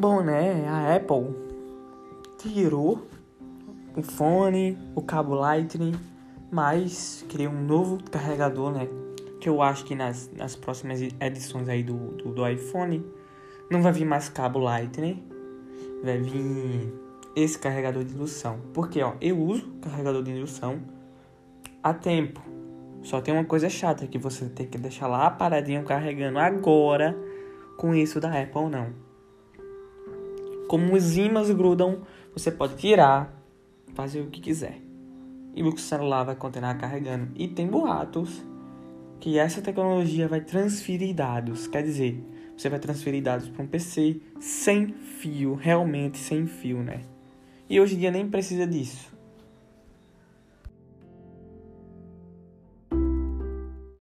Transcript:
Bom, né? A Apple tirou o fone, o cabo Lightning, mas criou um novo carregador, né? Que eu acho que nas, nas próximas edições aí do, do, do iPhone não vai vir mais cabo Lightning, vai vir esse carregador de indução. Porque, ó, eu uso carregador de indução há tempo. Só tem uma coisa chata que você tem que deixar lá paradinho carregando agora com isso da Apple não. Como os ímãs grudam, você pode tirar, fazer o que quiser. E o celular vai continuar carregando. E tem boatos que essa tecnologia vai transferir dados. Quer dizer, você vai transferir dados para um PC sem fio, realmente sem fio, né? E hoje em dia nem precisa disso.